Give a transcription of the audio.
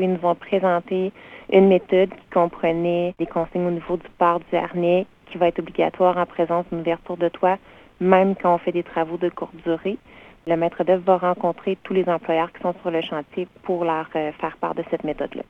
Ils nous ont présenté une méthode qui comprenait des consignes au niveau du port du harnais qui va être obligatoire en présence d'une ouverture de toit, même quand on fait des travaux de courte durée. Le maître d'œuvre va rencontrer tous les employeurs qui sont sur le chantier pour leur euh, faire part de cette méthode-là.